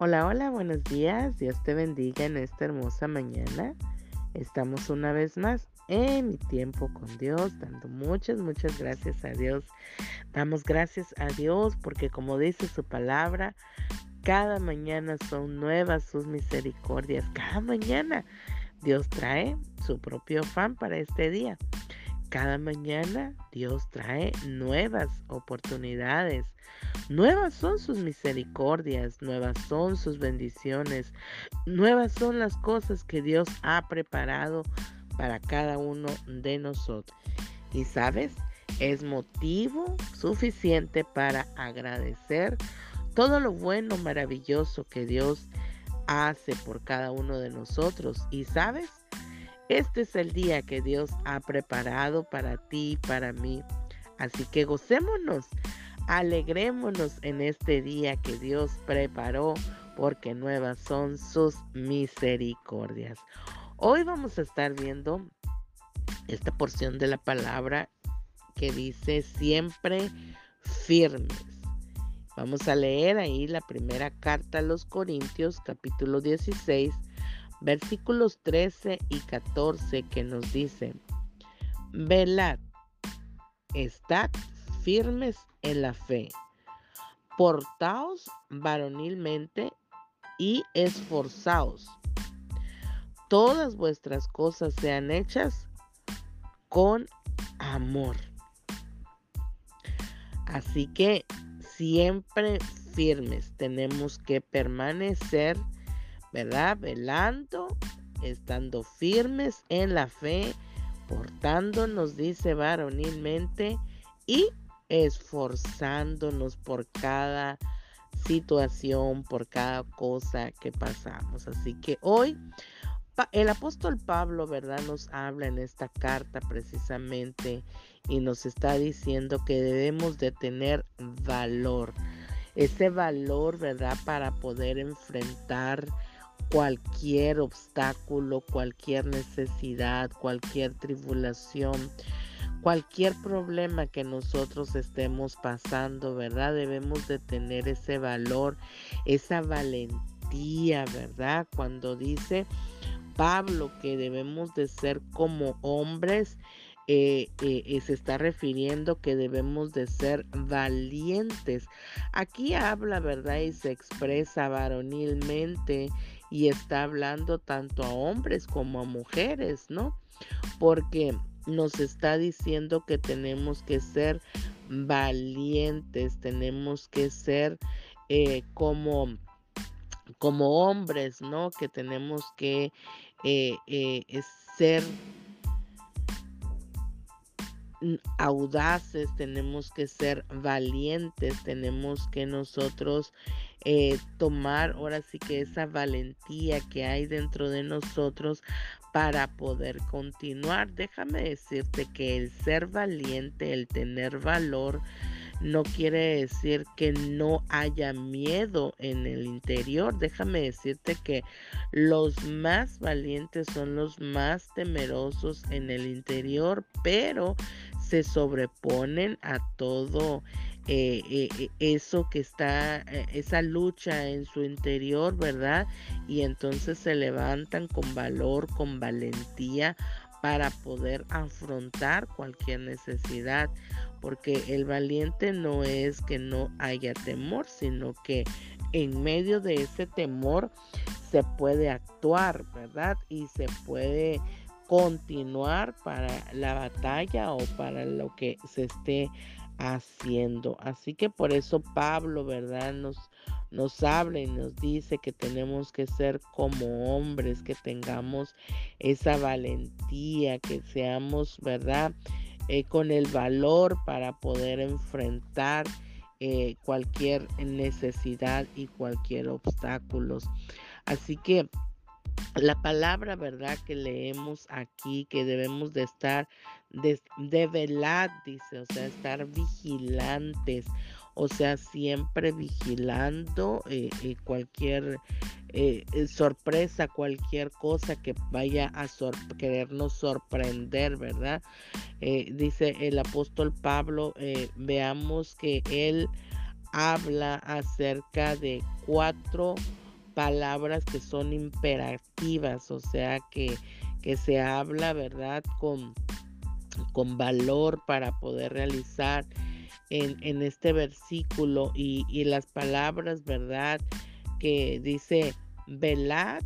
Hola, hola, buenos días. Dios te bendiga en esta hermosa mañana. Estamos una vez más en mi tiempo con Dios, dando muchas, muchas gracias a Dios. Damos gracias a Dios porque como dice su palabra, cada mañana son nuevas sus misericordias. Cada mañana Dios trae su propio fan para este día. Cada mañana Dios trae nuevas oportunidades. Nuevas son sus misericordias, nuevas son sus bendiciones, nuevas son las cosas que Dios ha preparado para cada uno de nosotros. Y sabes, es motivo suficiente para agradecer todo lo bueno, maravilloso que Dios hace por cada uno de nosotros. Y sabes, este es el día que Dios ha preparado para ti y para mí. Así que gocémonos, alegrémonos en este día que Dios preparó, porque nuevas son sus misericordias. Hoy vamos a estar viendo esta porción de la palabra que dice siempre firmes. Vamos a leer ahí la primera carta a los Corintios, capítulo 16, versículos 13 y 14 que nos dicen, velad, estad firmes en la fe, portaos varonilmente y esforzaos. Todas vuestras cosas sean hechas con amor. Así que siempre firmes tenemos que permanecer ¿verdad? Velando, estando firmes en la fe, portándonos, dice varonilmente, y esforzándonos por cada situación, por cada cosa que pasamos. Así que hoy el apóstol Pablo, ¿verdad? Nos habla en esta carta precisamente y nos está diciendo que debemos de tener valor. Ese valor, ¿verdad? Para poder enfrentar cualquier obstáculo, cualquier necesidad, cualquier tribulación, cualquier problema que nosotros estemos pasando, ¿verdad? Debemos de tener ese valor, esa valentía, ¿verdad? Cuando dice Pablo que debemos de ser como hombres, eh, eh, se está refiriendo que debemos de ser valientes. Aquí habla, ¿verdad? Y se expresa varonilmente y está hablando tanto a hombres como a mujeres, ¿no? Porque nos está diciendo que tenemos que ser valientes, tenemos que ser eh, como, como hombres, ¿no? Que tenemos que eh, eh, ser audaces, tenemos que ser valientes, tenemos que nosotros eh, tomar ahora sí que esa valentía que hay dentro de nosotros para poder continuar. Déjame decirte que el ser valiente, el tener valor, no quiere decir que no haya miedo en el interior. Déjame decirte que los más valientes son los más temerosos en el interior, pero se sobreponen a todo eh, eh, eh, eso que está, esa lucha en su interior, ¿verdad? Y entonces se levantan con valor, con valentía para poder afrontar cualquier necesidad, porque el valiente no es que no haya temor, sino que en medio de ese temor se puede actuar, ¿verdad? Y se puede continuar para la batalla o para lo que se esté haciendo. Así que por eso Pablo, ¿verdad? Nos, nos habla y nos dice que tenemos que ser como hombres, que tengamos esa valentía, que seamos, ¿verdad? Eh, con el valor para poder enfrentar eh, cualquier necesidad y cualquier obstáculo. Así que la palabra, ¿verdad? Que leemos aquí, que debemos de estar de, velar, dice, o sea, estar vigilantes, o sea, siempre vigilando eh, eh, cualquier eh, sorpresa, cualquier cosa que vaya a querernos sorprender, ¿verdad? dice el apóstol Pablo, veamos que él habla acerca de cuatro palabras que son imperativas, o sea que, que se habla, ¿verdad? Con, con valor para poder realizar en, en este versículo y, y, las palabras, ¿verdad? Que dice, velad,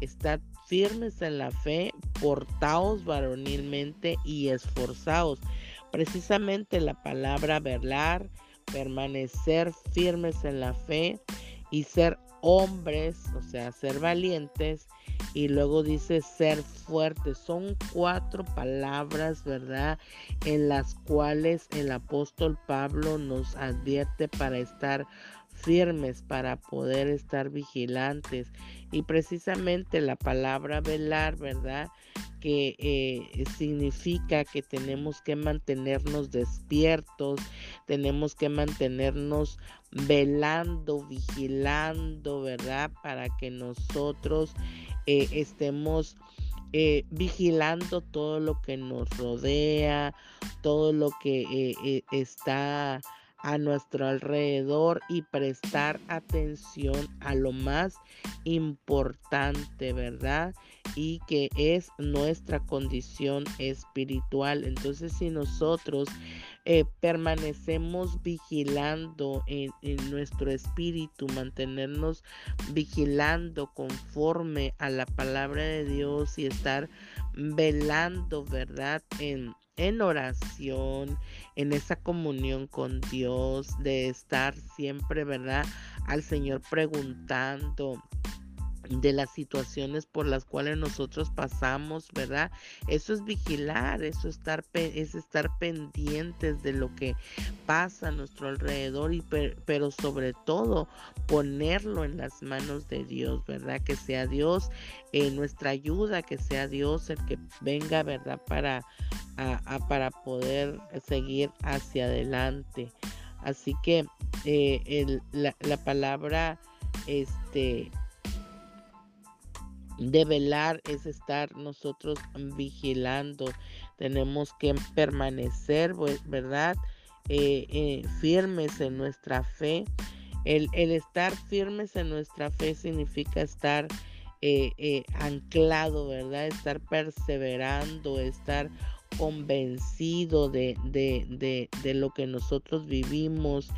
estad firmes en la fe, portaos varonilmente y esforzaos. Precisamente la palabra velar, permanecer firmes en la fe y ser hombres, o sea, ser valientes, y luego dice ser fuertes. Son cuatro palabras, ¿verdad? En las cuales el apóstol Pablo nos advierte para estar firmes, para poder estar vigilantes. Y precisamente la palabra velar, ¿verdad? que eh, significa que tenemos que mantenernos despiertos, tenemos que mantenernos velando, vigilando, ¿verdad? Para que nosotros eh, estemos eh, vigilando todo lo que nos rodea, todo lo que está a nuestro alrededor y prestar atención a lo más importante, ¿verdad? Y que es nuestra condición espiritual. Entonces, si nosotros eh, permanecemos vigilando en, en, nuestro espíritu, mantenernos vigilando conforme a la palabra de Dios y estar velando, ¿verdad? En, en oración, en esa comunión con Dios, de estar siempre, ¿verdad? Al Señor preguntando de las situaciones por las cuales nosotros pasamos, ¿verdad? Eso es vigilar, eso estar, es estar pendientes de lo que pasa a nuestro alrededor, y pero sobre todo ponerlo en las manos de Dios, ¿verdad? Que sea Dios en nuestra ayuda, que sea Dios el que venga, ¿verdad? Para, para poder seguir hacia adelante. Así que eh, la, la palabra, este, de velar es estar nosotros vigilando. Tenemos que permanecer, ¿verdad? Eh, eh, firmes en nuestra fe. El, estar firmes en nuestra fe significa estar eh, anclado, ¿verdad? Estar perseverando, estar convencido de, de, de lo que nosotros vivimos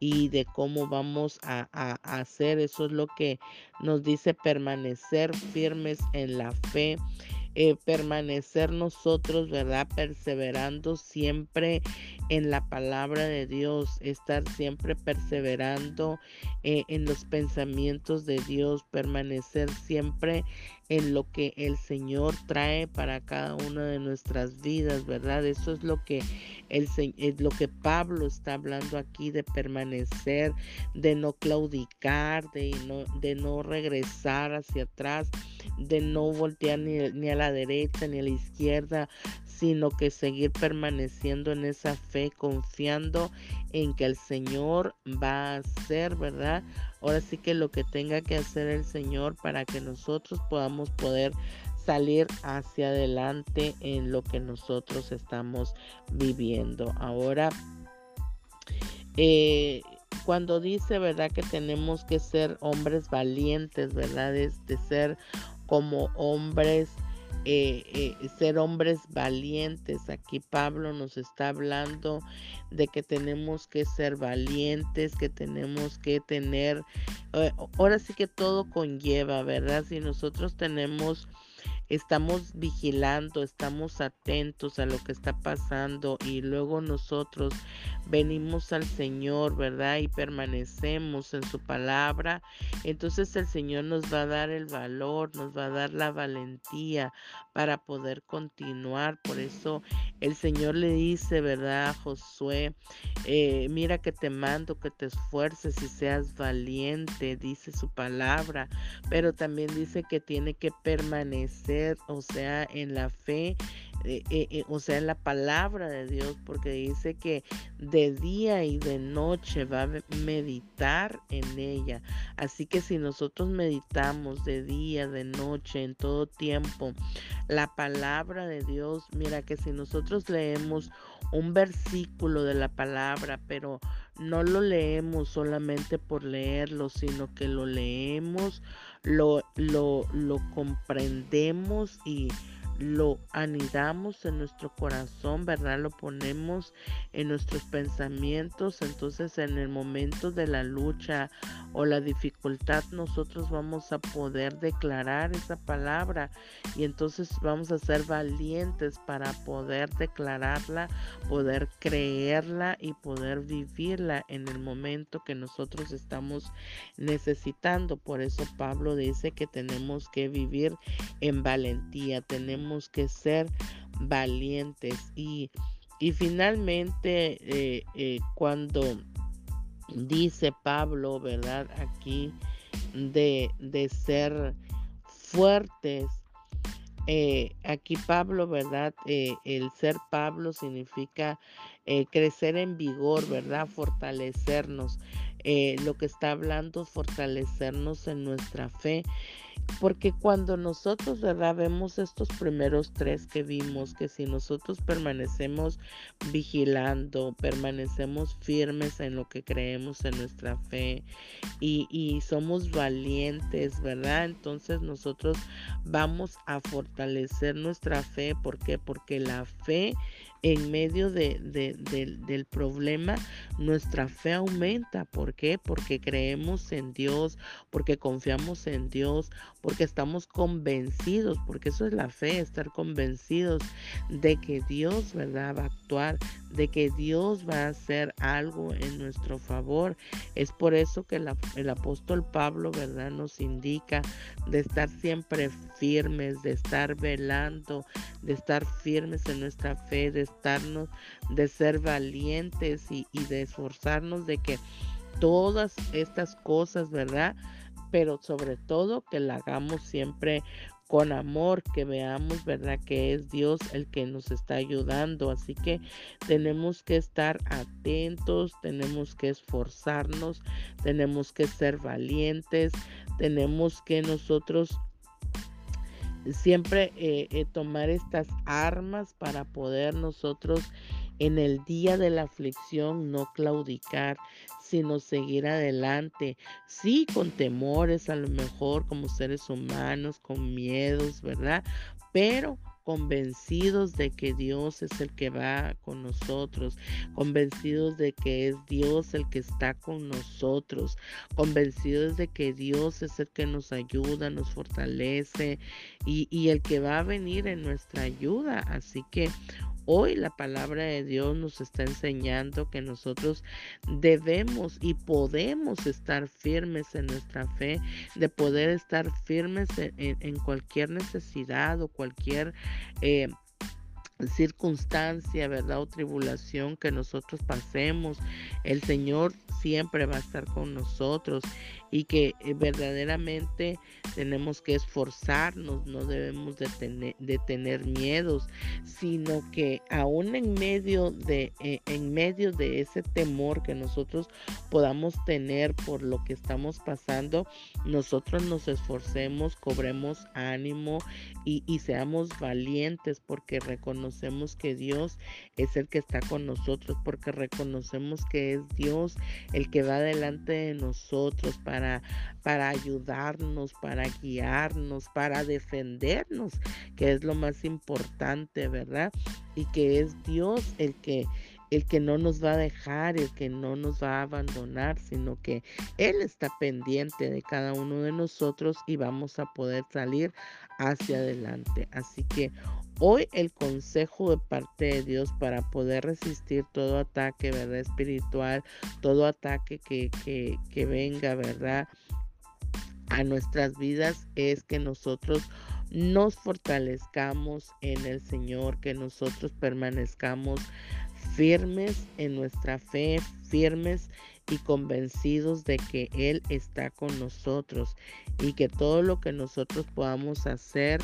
y de cómo vamos a, hacer. Eso es lo que nos dice permanecer firmes en la fe. Eh, permanecer nosotros, ¿verdad? Perseverando siempre en la palabra de Dios, estar siempre perseverando eh, en los pensamientos de Dios, permanecer siempre en lo que el Señor trae para cada una de nuestras vidas, ¿verdad? Eso es lo que el es lo que Pablo está hablando aquí de permanecer, de no claudicar, de no, de no regresar hacia atrás, de no voltear ni, ni a la derecha ni a la izquierda, sino que seguir permaneciendo en esa fe, confiando en que el Señor va a hacer, ¿verdad? Ahora sí que lo que tenga que hacer el Señor para que nosotros podamos poder salir hacia adelante en lo que nosotros estamos viviendo. Ahora, eh, cuando dice, ¿verdad? Que tenemos que ser hombres valientes, ¿verdad? Es de ser como hombres eh, eh, ser hombres valientes. Aquí Pablo nos está hablando de que tenemos que ser valientes, que tenemos que tener, eh, ahora sí que todo conlleva, ¿verdad? Si nosotros tenemos estamos vigilando, estamos atentos a lo que está pasando y luego nosotros venimos al Señor, ¿verdad? Y permanecemos en su palabra, entonces el Señor nos va a dar el valor, nos va a dar la valentía para poder continuar. Por eso el Señor le dice, ¿verdad? A Josué, eh, mira que te mando que te esfuerces y seas valiente, dice su palabra, pero también dice que tiene que permanecer o sea, en la fe, eh, eh, eh, o sea, la palabra de Dios, porque dice que de día y de noche va a meditar en ella. Así que si nosotros meditamos de día, de noche, en todo tiempo, la palabra de Dios, mira que si nosotros leemos un versículo de la palabra, pero no lo leemos solamente por leerlo, sino que lo leemos, lo, lo, lo comprendemos y lo anidamos en nuestro corazón, ¿verdad? Lo ponemos en nuestros pensamientos. Entonces en el momento de la lucha o la dificultad nosotros vamos a poder declarar esa palabra y entonces vamos a ser valientes para poder declararla, poder creerla y poder vivirla en el momento que nosotros estamos necesitando. Por eso Pablo dice que tenemos que vivir en valentía, tenemos que ser valientes y, y finalmente eh, eh, cuando dice Pablo, ¿verdad? Aquí de, de ser fuertes. Eh, aquí Pablo, ¿verdad? el ser Pablo significa crecer en vigor, ¿verdad? Fortalecernos. lo que está hablando, fortalecernos en nuestra fe. Porque cuando nosotros, ¿verdad? Vemos estos primeros tres que vimos, que si nosotros permanecemos vigilando, permanecemos firmes en lo que creemos en nuestra fe y, y somos valientes, ¿verdad? Entonces nosotros vamos a fortalecer nuestra fe. ¿Por qué? Porque la fe en medio de, del problema, nuestra fe aumenta. ¿Por qué? Porque creemos en Dios, porque confiamos en Dios, porque estamos convencidos, porque eso es la fe, estar convencidos de que Dios, ¿verdad?, va a actuar, de que Dios va a hacer algo en nuestro favor. Es por eso que el apóstol Pablo, ¿verdad?, nos indica de estar siempre firmes, de estar velando, de estar firmes en nuestra fe, de ser valientes y, de esforzarnos de que todas estas cosas, ¿verdad? Pero sobre todo que la hagamos siempre con amor, que veamos, ¿verdad? Que es Dios el que nos está ayudando. Así que tenemos que estar atentos, tenemos que esforzarnos, tenemos que ser valientes, tenemos que nosotros siempre eh, eh, tomar estas armas para poder nosotros en el día de la aflicción no claudicar, sino seguir adelante. Sí, con temores a lo mejor como seres humanos, con miedos, ¿verdad? Pero convencidos de que Dios es el que va con nosotros, convencidos de que es Dios el que está con nosotros, convencidos de que Dios es el que nos ayuda, nos fortalece y, y el que va a venir en nuestra ayuda. Así que Hoy la palabra de Dios nos está enseñando que nosotros debemos y podemos estar firmes en nuestra fe, de poder estar firmes en, cualquier necesidad o cualquier... Eh, circunstancia, ¿verdad? O tribulación que nosotros pasemos, el Señor siempre va a estar con nosotros y que eh, verdaderamente tenemos que esforzarnos, no debemos de tener, miedos, sino que aún en medio de eh, en medio de ese temor que nosotros podamos tener por lo que estamos pasando, nosotros nos esforcemos, cobremos ánimo y, y seamos valientes porque reconocemos que Dios es el que está con nosotros, porque reconocemos que es Dios el que va delante de nosotros para para, ayudarnos, para guiarnos, para defendernos, que es lo más importante, ¿verdad? Y que es Dios el que el que no nos va a dejar, el que no nos va a abandonar, sino que Él está pendiente de cada uno de nosotros y vamos a poder salir hacia adelante. Así que hoy el consejo de parte de Dios para poder resistir todo ataque, ¿verdad? Espiritual, todo ataque que, que, que venga, ¿verdad? A nuestras vidas es que nosotros nos fortalezcamos en el Señor, que nosotros permanezcamos firmes en nuestra fe, firmes y convencidos de que Él está con nosotros y que todo lo que nosotros podamos hacer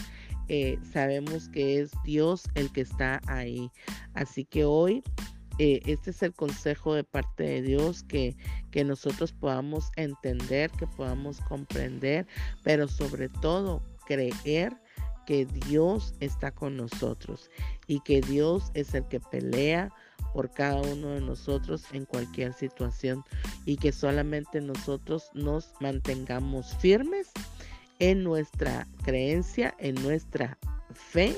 eh, sabemos que es Dios el que está ahí. Así que hoy eh, este es el consejo de parte de Dios, que, que nosotros podamos entender, que podamos comprender, pero sobre todo creer que Dios está con nosotros y que Dios es el que pelea por cada uno de nosotros en cualquier situación y que solamente nosotros nos mantengamos firmes en nuestra creencia, en nuestra fe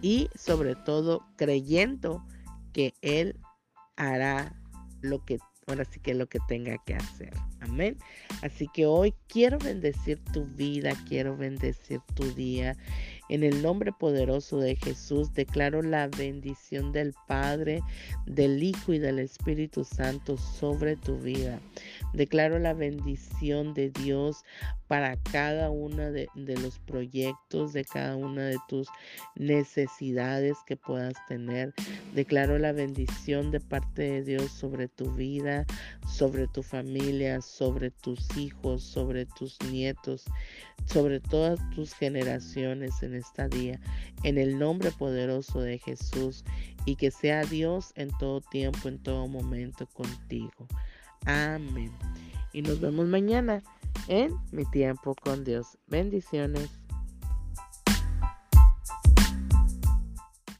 y sobre todo creyendo que Él hará lo que ahora sí que lo que tenga que hacer. Amén. Así que hoy quiero bendecir tu vida, quiero bendecir tu día. En el nombre poderoso de Jesús declaro la bendición del Padre, del Hijo y del Espíritu Santo sobre tu vida. Declaro la bendición de Dios para cada uno de, los proyectos, de cada una de tus necesidades que puedas tener. Declaro la bendición de parte de Dios sobre tu vida, sobre tu familia, sobre tus hijos, sobre tus nietos, sobre todas tus generaciones en esta día, en el nombre poderoso de Jesús, y que sea Dios en todo tiempo, en todo momento contigo. Amén. Y nos vemos mañana en mi tiempo con Dios. Bendiciones.